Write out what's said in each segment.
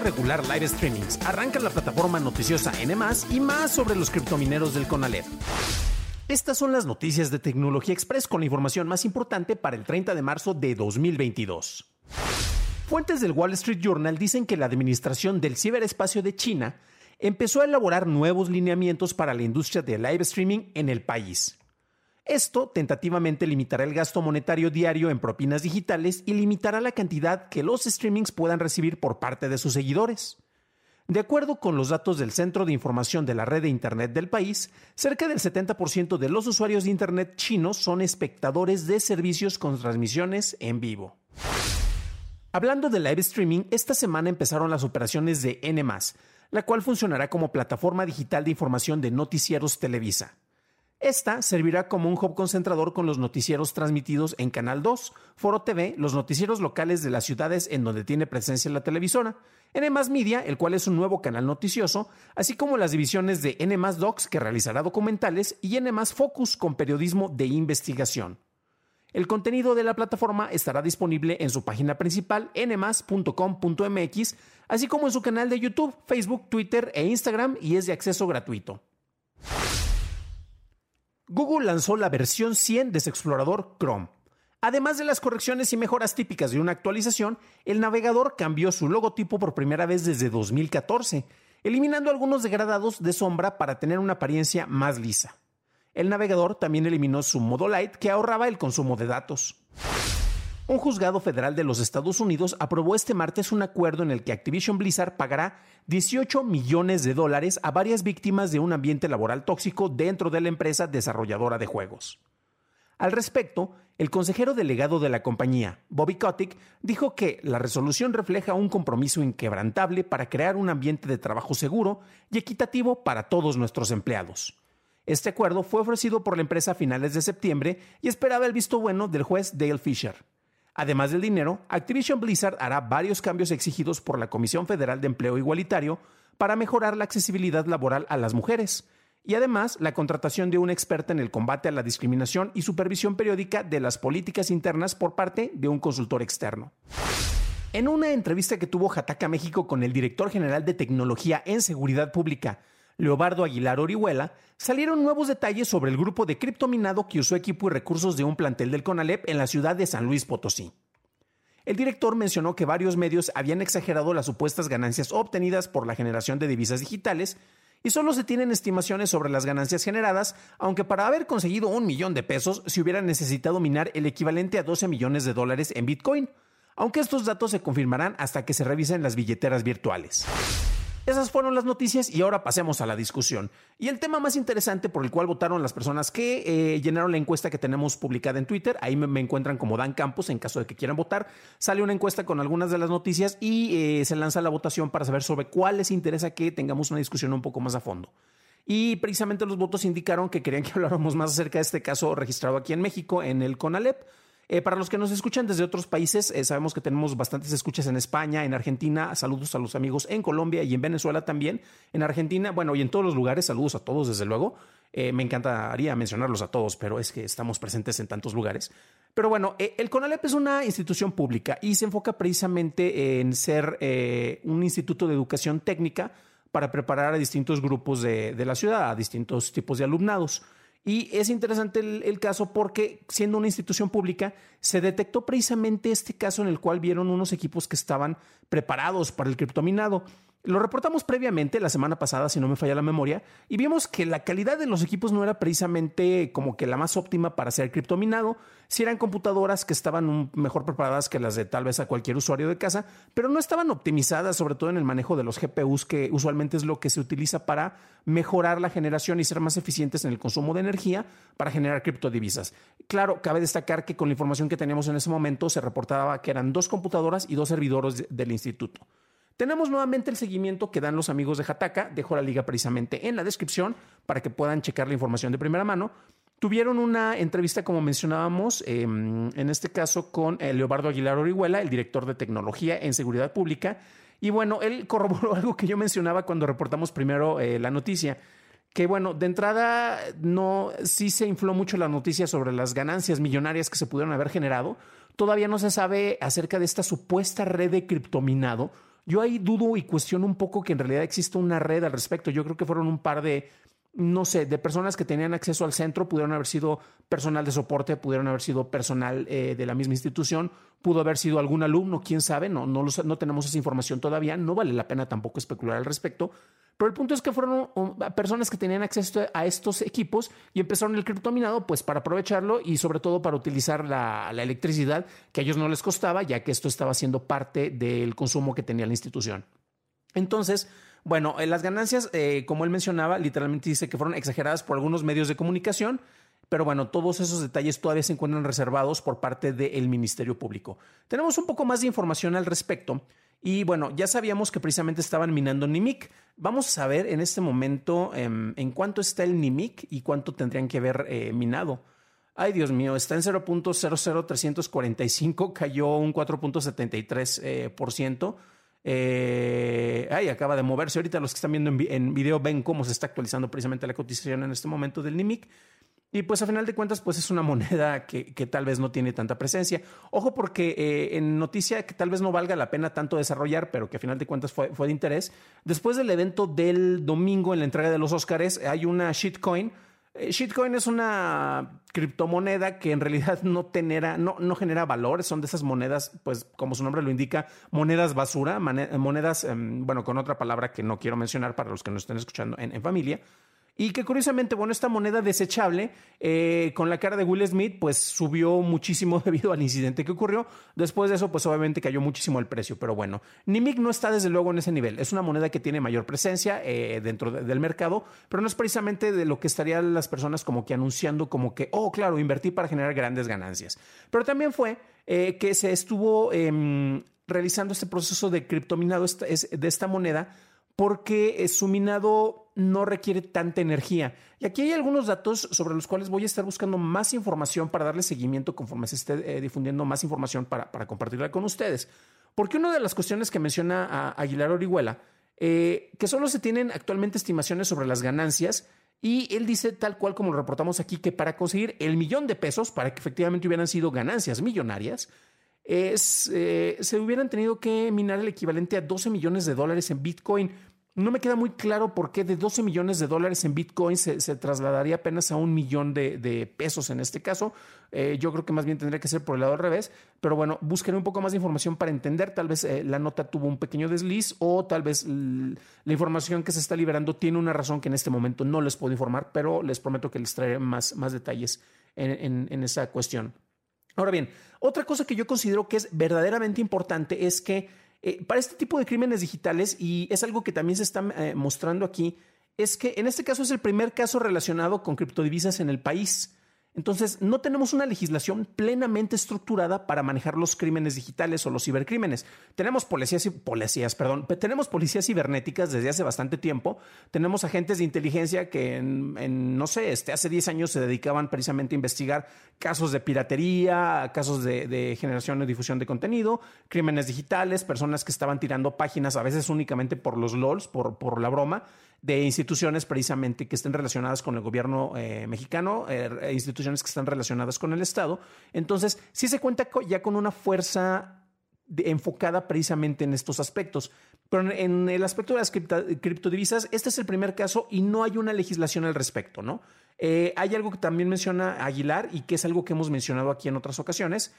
Regular live streamings. Arranca la plataforma noticiosa N+, y más sobre los criptomineros del Conalep. Estas son las noticias de Tecnología Express con la información más importante para el 30 de marzo de 2022. Fuentes del Wall Street Journal dicen que la administración del ciberespacio de China empezó a elaborar nuevos lineamientos para la industria de live streaming en el país. Esto tentativamente limitará el gasto monetario diario en propinas digitales y limitará la cantidad que los streamings puedan recibir por parte de sus seguidores. De acuerdo con los datos del Centro de Información de la Red de Internet del país, cerca del 70% de los usuarios de Internet chinos son espectadores de servicios con transmisiones en vivo. Hablando de live streaming, esta semana empezaron las operaciones de N, la cual funcionará como plataforma digital de información de noticieros Televisa. Esta servirá como un hub concentrador con los noticieros transmitidos en Canal 2, Foro TV, los noticieros locales de las ciudades en donde tiene presencia la televisora, N Media, el cual es un nuevo canal noticioso, así como las divisiones de N Docs, que realizará documentales, y N Focus, con periodismo de investigación. El contenido de la plataforma estará disponible en su página principal nmas.com.mx, así como en su canal de YouTube, Facebook, Twitter e Instagram y es de acceso gratuito. Google lanzó la versión 100 de su explorador Chrome. Además de las correcciones y mejoras típicas de una actualización, el navegador cambió su logotipo por primera vez desde 2014, eliminando algunos degradados de sombra para tener una apariencia más lisa. El navegador también eliminó su modo light que ahorraba el consumo de datos. Un juzgado federal de los Estados Unidos aprobó este martes un acuerdo en el que Activision Blizzard pagará 18 millones de dólares a varias víctimas de un ambiente laboral tóxico dentro de la empresa desarrolladora de juegos. Al respecto, el consejero delegado de la compañía, Bobby Kotick, dijo que la resolución refleja un compromiso inquebrantable para crear un ambiente de trabajo seguro y equitativo para todos nuestros empleados. Este acuerdo fue ofrecido por la empresa a finales de septiembre y esperaba el visto bueno del juez Dale Fisher. Además del dinero, Activision Blizzard hará varios cambios exigidos por la Comisión Federal de Empleo Igualitario para mejorar la accesibilidad laboral a las mujeres y además la contratación de un experta en el combate a la discriminación y supervisión periódica de las políticas internas por parte de un consultor externo. En una entrevista que tuvo Jataca México con el director general de Tecnología en Seguridad Pública, Leobardo Aguilar Orihuela, salieron nuevos detalles sobre el grupo de criptominado que usó equipo y recursos de un plantel del CONALEP en la ciudad de San Luis Potosí. El director mencionó que varios medios habían exagerado las supuestas ganancias obtenidas por la generación de divisas digitales y solo se tienen estimaciones sobre las ganancias generadas, aunque para haber conseguido un millón de pesos se hubiera necesitado minar el equivalente a 12 millones de dólares en Bitcoin, aunque estos datos se confirmarán hasta que se revisen las billeteras virtuales. Esas fueron las noticias y ahora pasemos a la discusión. Y el tema más interesante por el cual votaron las personas que eh, llenaron la encuesta que tenemos publicada en Twitter, ahí me, encuentran como Dan Campos en caso de que quieran votar, sale una encuesta con algunas de las noticias y eh, se lanza la votación para saber sobre cuál les interesa que tengamos una discusión un poco más a fondo. Y precisamente los votos indicaron que querían que habláramos más acerca de este caso registrado aquí en México, en el CONALEP. Eh, para los que nos escuchan desde otros países, eh, sabemos que tenemos bastantes escuchas en España, en Argentina, saludos a los amigos en Colombia y en Venezuela también, en Argentina, bueno, y en todos los lugares, saludos a todos desde luego. Eh, me encantaría mencionarlos a todos, pero es que estamos presentes en tantos lugares. Pero bueno, el CONALEP es una institución pública y se enfoca precisamente en ser un instituto de educación técnica para preparar a distintos grupos de, de la ciudad, a distintos tipos de alumnados. Y es interesante el, caso porque, siendo una institución pública, se detectó precisamente este caso en el cual vieron unos equipos que estaban preparados para el criptominado. Lo reportamos previamente la semana pasada, si no me falla la memoria, y vimos que la calidad de los equipos no era precisamente como que la más óptima para ser criptominado. Si eran computadoras que estaban mejor preparadas que las de tal vez a cualquier usuario de casa, pero no estaban optimizadas, sobre todo en el manejo de los GPUs, que usualmente es lo que se utiliza para mejorar la generación y ser más eficientes en el consumo de energía para generar criptodivisas. Claro, cabe destacar que con la información que teníamos en ese momento se reportaba que eran dos computadoras y dos servidores del instituto. Tenemos nuevamente el seguimiento que dan los amigos de Hataka. Dejo la liga precisamente en la descripción para que puedan checar la información de primera mano. Tuvieron una entrevista, como mencionábamos, em, en este caso con eh, Leobardo Aguilar Orihuela, el director de tecnología en seguridad pública. Y bueno, él corroboró algo que yo mencionaba cuando reportamos primero eh, la noticia que bueno, de entrada no sí se infló mucho la noticia sobre las ganancias millonarias que se pudieron haber generado. Todavía no se sabe acerca de esta supuesta red de criptominado yo ahí dudo y cuestiono un poco que en realidad exista una red al respecto. Yo creo que fueron un par de, no sé, de personas que tenían acceso al centro, pudieron haber sido personal de soporte, pudieron haber sido personal eh, de la misma institución, pudo haber sido algún alumno, quién sabe, no, no, tenemos esa información todavía, no vale la pena tampoco especular al respecto, pero el punto es que fueron personas que tenían acceso a estos equipos y empezaron el criptominado pues para aprovecharlo y sobre todo para utilizar la, electricidad que a ellos no les costaba, ya que esto estaba siendo parte del consumo que tenía la institución. Entonces, bueno, las ganancias, eh, como él mencionaba, literalmente dice que fueron exageradas por algunos medios de comunicación, pero bueno, todos esos detalles todavía se encuentran reservados por parte del Ministerio Público. Tenemos un poco más de información al respecto. Y bueno, ya sabíamos que precisamente estaban minando Nimic. Vamos a saber en este momento em, en cuánto está el Nimic y cuánto tendrían que haber eh, minado. Ay, Dios mío, está en 0.00345, cayó un 4.73%. Eh. Eh, ay, acaba de moverse. Ahorita los que están viendo en, en, video ven cómo se está actualizando precisamente la cotización en este momento del NIMIC. Y pues a final de cuentas, pues es una moneda que, tal vez no tiene tanta presencia. Ojo porque eh, en noticia que tal vez no valga la pena tanto desarrollar, pero que a final de cuentas fue, fue de interés. Después del evento del domingo en la entrega de los Óscares, hay una shitcoin. Eh, shitcoin es una criptomoneda que en realidad no, genera, no, no genera valor, son de esas monedas, pues como su nombre lo indica, monedas basura, monedas, em, bueno, con otra palabra que no quiero mencionar para los que nos estén escuchando en familia, y que curiosamente, bueno, esta moneda desechable eh, con la cara de Will Smith, pues subió muchísimo debido al incidente que ocurrió. Después de eso, pues obviamente cayó muchísimo el precio. Pero bueno, Nimic no está desde luego en ese nivel. Es una moneda que tiene mayor presencia eh, dentro del mercado, pero no es precisamente de lo que estarían las personas como que anunciando como que, oh, claro, invertí para generar grandes ganancias. Pero también fue eh, que se estuvo em, realizando este proceso de criptominado de esta moneda porque su minado no requiere tanta energía. Y aquí hay algunos datos sobre los cuales voy a estar buscando más información para darle seguimiento conforme se esté eh, difundiendo más información para, compartirla con ustedes. Porque una de las cuestiones que menciona Aguilar Orihuela, eh, que solo se tienen actualmente estimaciones sobre las ganancias, y él dice, tal cual como lo reportamos aquí, que para conseguir el millón de pesos, para que efectivamente hubieran sido ganancias millonarias, es, eh, se hubieran tenido que minar el equivalente a 12 millones de dólares en Bitcoin. No me queda muy claro por qué de 12 millones de dólares en Bitcoin se, trasladaría apenas a un millón de, pesos en este caso. Eh, yo creo que más bien tendría que ser por el lado al revés. Pero bueno, buscaré un poco más de información para entender. Tal vez eh, la nota tuvo un pequeño desliz o tal vez la información que se está liberando tiene una razón que en este momento no les puedo informar, pero les prometo que les traeré más, más detalles en esa cuestión. Ahora bien, otra cosa que yo considero que es verdaderamente importante es que eh, para este tipo de crímenes digitales, y es algo que también se está eh, mostrando aquí, es que en este caso es el primer caso relacionado con criptodivisas en el país. Entonces, no tenemos una legislación plenamente estructurada para manejar los crímenes digitales o los cibercrímenes. Tenemos policías, y, policías, perdón, tenemos policías cibernéticas desde hace bastante tiempo. Tenemos agentes de inteligencia que, en, no sé, este, hace 10 años se dedicaban precisamente a investigar casos de piratería, casos de, generación y difusión de contenido, crímenes digitales, personas que estaban tirando páginas a veces únicamente por los LOLs, por la broma de instituciones precisamente que estén relacionadas con el gobierno eh, mexicano, eh, instituciones que están relacionadas con el Estado. Entonces, sí se cuenta ya con una fuerza enfocada precisamente en estos aspectos. Pero en, el aspecto de las criptodivisas, este es el primer caso y no hay una legislación al respecto, ¿no? Eh, hay algo que también menciona Aguilar y que es algo que hemos mencionado aquí en otras ocasiones.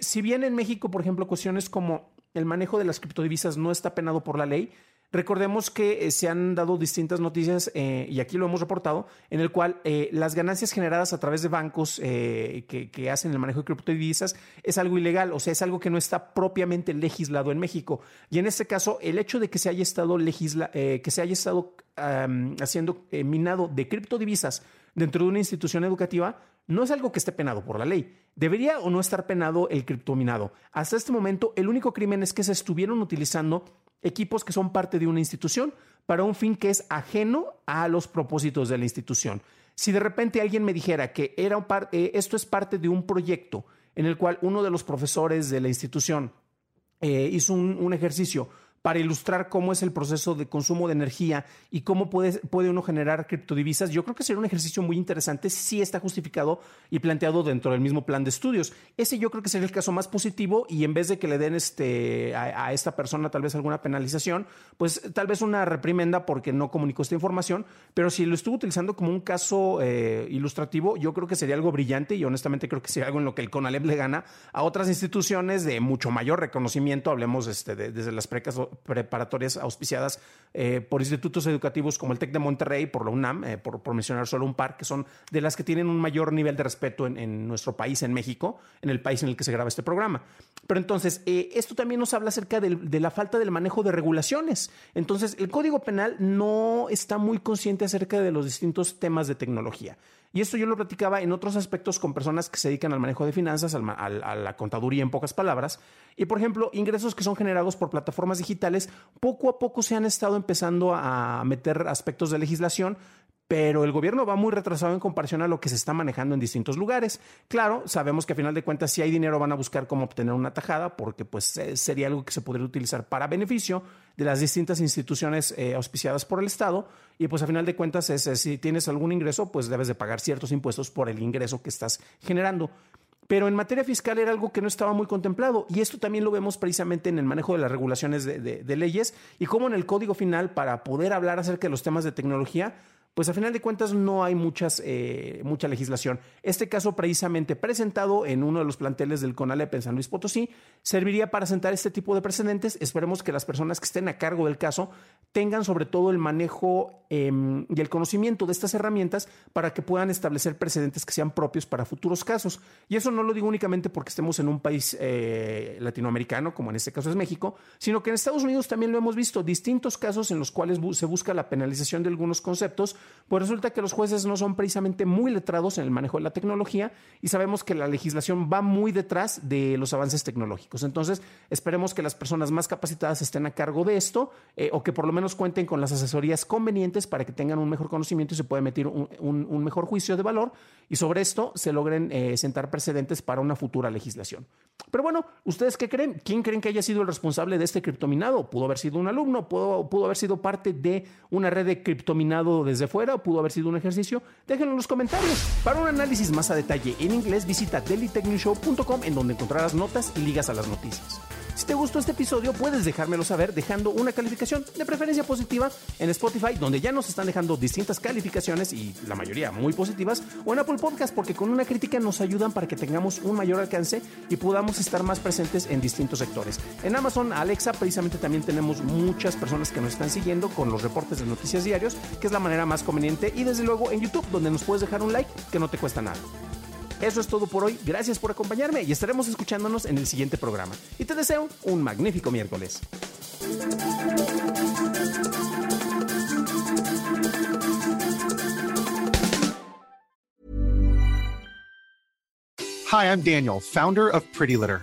si bien en México, por ejemplo, cuestiones como el manejo de las criptodivisas no está penado por la ley, Recordemos que eh, se han dado distintas noticias, eh, y aquí lo hemos reportado, en el cual eh, las ganancias generadas a través de bancos que, que, hacen el manejo de criptodivisas es algo ilegal, o sea, es algo que no está propiamente legislado en México. Y en este caso, el hecho de que se haya estado, legisla, que se haya estado haciendo minado de criptodivisas dentro de una institución educativa, no es algo que esté penado por la ley. ¿Debería o no estar penado el criptominado? Hasta este momento, el único crimen es que se estuvieron utilizando equipos que son parte de una institución para un fin que es ajeno a los propósitos de la institución. Si de repente alguien me dijera que era eh, esto es parte de un proyecto en el cual uno de los profesores de la institución eh, hizo un ejercicio para ilustrar cómo es el proceso de consumo de energía y cómo puede, puede uno generar criptodivisas, yo creo que sería un ejercicio muy interesante si está justificado y planteado dentro del mismo plan de estudios. Ese yo creo que sería el caso más positivo y en vez de que le den este, a, esta persona tal vez alguna penalización, pues tal vez una reprimenda porque no comunicó esta información, pero si lo estuvo utilizando como un caso eh, ilustrativo, yo creo que sería algo brillante y honestamente creo que sería algo en lo que el CONALEP le gana a otras instituciones de mucho mayor reconocimiento, hablemos este, desde las precas preparatorias auspiciadas eh, por institutos educativos como el TEC de Monterrey, por la UNAM, eh, por, mencionar solo un par, que son de las que tienen un mayor nivel de respeto en, nuestro país, en México, en el país en el que se graba este programa. Pero entonces, eh, esto también nos habla acerca de la falta del manejo de regulaciones. Entonces, el Código Penal no está muy consciente acerca de los distintos temas de tecnología. Y esto yo lo platicaba en otros aspectos con personas que se dedican al manejo de finanzas, a la contaduría en pocas palabras. Y por ejemplo, ingresos que son generados por plataformas digitales, poco a poco se han estado empezando a meter aspectos de legislación pero el gobierno va muy retrasado en comparación a lo que se está manejando en distintos lugares. Claro, sabemos que a final de cuentas si hay dinero van a buscar cómo obtener una tajada porque pues eh, sería algo que se podría utilizar para beneficio de las distintas instituciones eh, auspiciadas por el Estado y pues a final de cuentas es, si tienes algún ingreso pues debes de pagar ciertos impuestos por el ingreso que estás generando. Pero en materia fiscal era algo que no estaba muy contemplado y esto también lo vemos precisamente en el manejo de las regulaciones de, de leyes y cómo en el código final para poder hablar acerca de los temas de tecnología pues a final de cuentas no hay muchas, eh, mucha legislación. Este caso precisamente presentado en uno de los planteles del CONALEP en San Luis Potosí serviría para sentar este tipo de precedentes. Esperemos que las personas que estén a cargo del caso tengan sobre todo el manejo em, y el conocimiento de estas herramientas para que puedan establecer precedentes que sean propios para futuros casos. Y eso no lo digo únicamente porque estemos en un país eh, latinoamericano, como en este caso es México, sino que en Estados Unidos también lo hemos visto, distintos casos en los cuales se busca la penalización de algunos conceptos pues resulta que los jueces no son precisamente muy letrados en el manejo de la tecnología y sabemos que la legislación va muy detrás de los avances tecnológicos. Entonces, esperemos que las personas más capacitadas estén a cargo de esto eh, o que por lo menos cuenten con las asesorías convenientes para que tengan un mejor conocimiento y se pueda emitir un, mejor juicio de valor y sobre esto se logren eh, sentar precedentes para una futura legislación. Pero bueno, ¿ustedes qué creen? ¿Quién creen que haya sido el responsable de este criptominado? ¿Pudo haber sido un alumno? ¿Pudo, pudo haber sido parte de una red de criptominado desde fuera o pudo haber sido un ejercicio? Déjenlo en los comentarios. Para un análisis más a detalle en inglés, visita dailytechnewshow.com en donde encontrarás notas y ligas a las noticias. Si te gustó este episodio, puedes dejármelo saber dejando una calificación de preferencia positiva en Spotify, donde ya nos están dejando distintas calificaciones y la mayoría muy positivas, o en Apple Podcast, porque con una crítica nos ayudan para que tengamos un mayor alcance y podamos estar más presentes en distintos sectores. En Amazon Alexa, precisamente también tenemos muchas personas que nos están siguiendo con los reportes de noticias diarios, que es la manera más conveniente, y desde luego en YouTube, donde nos puedes dejar un like que no te cuesta nada. Eso es todo por hoy. Gracias por acompañarme y estaremos escuchándonos en el siguiente programa. Y te deseo un magnífico miércoles. Hi, I'm Daniel, founder of Pretty Litter.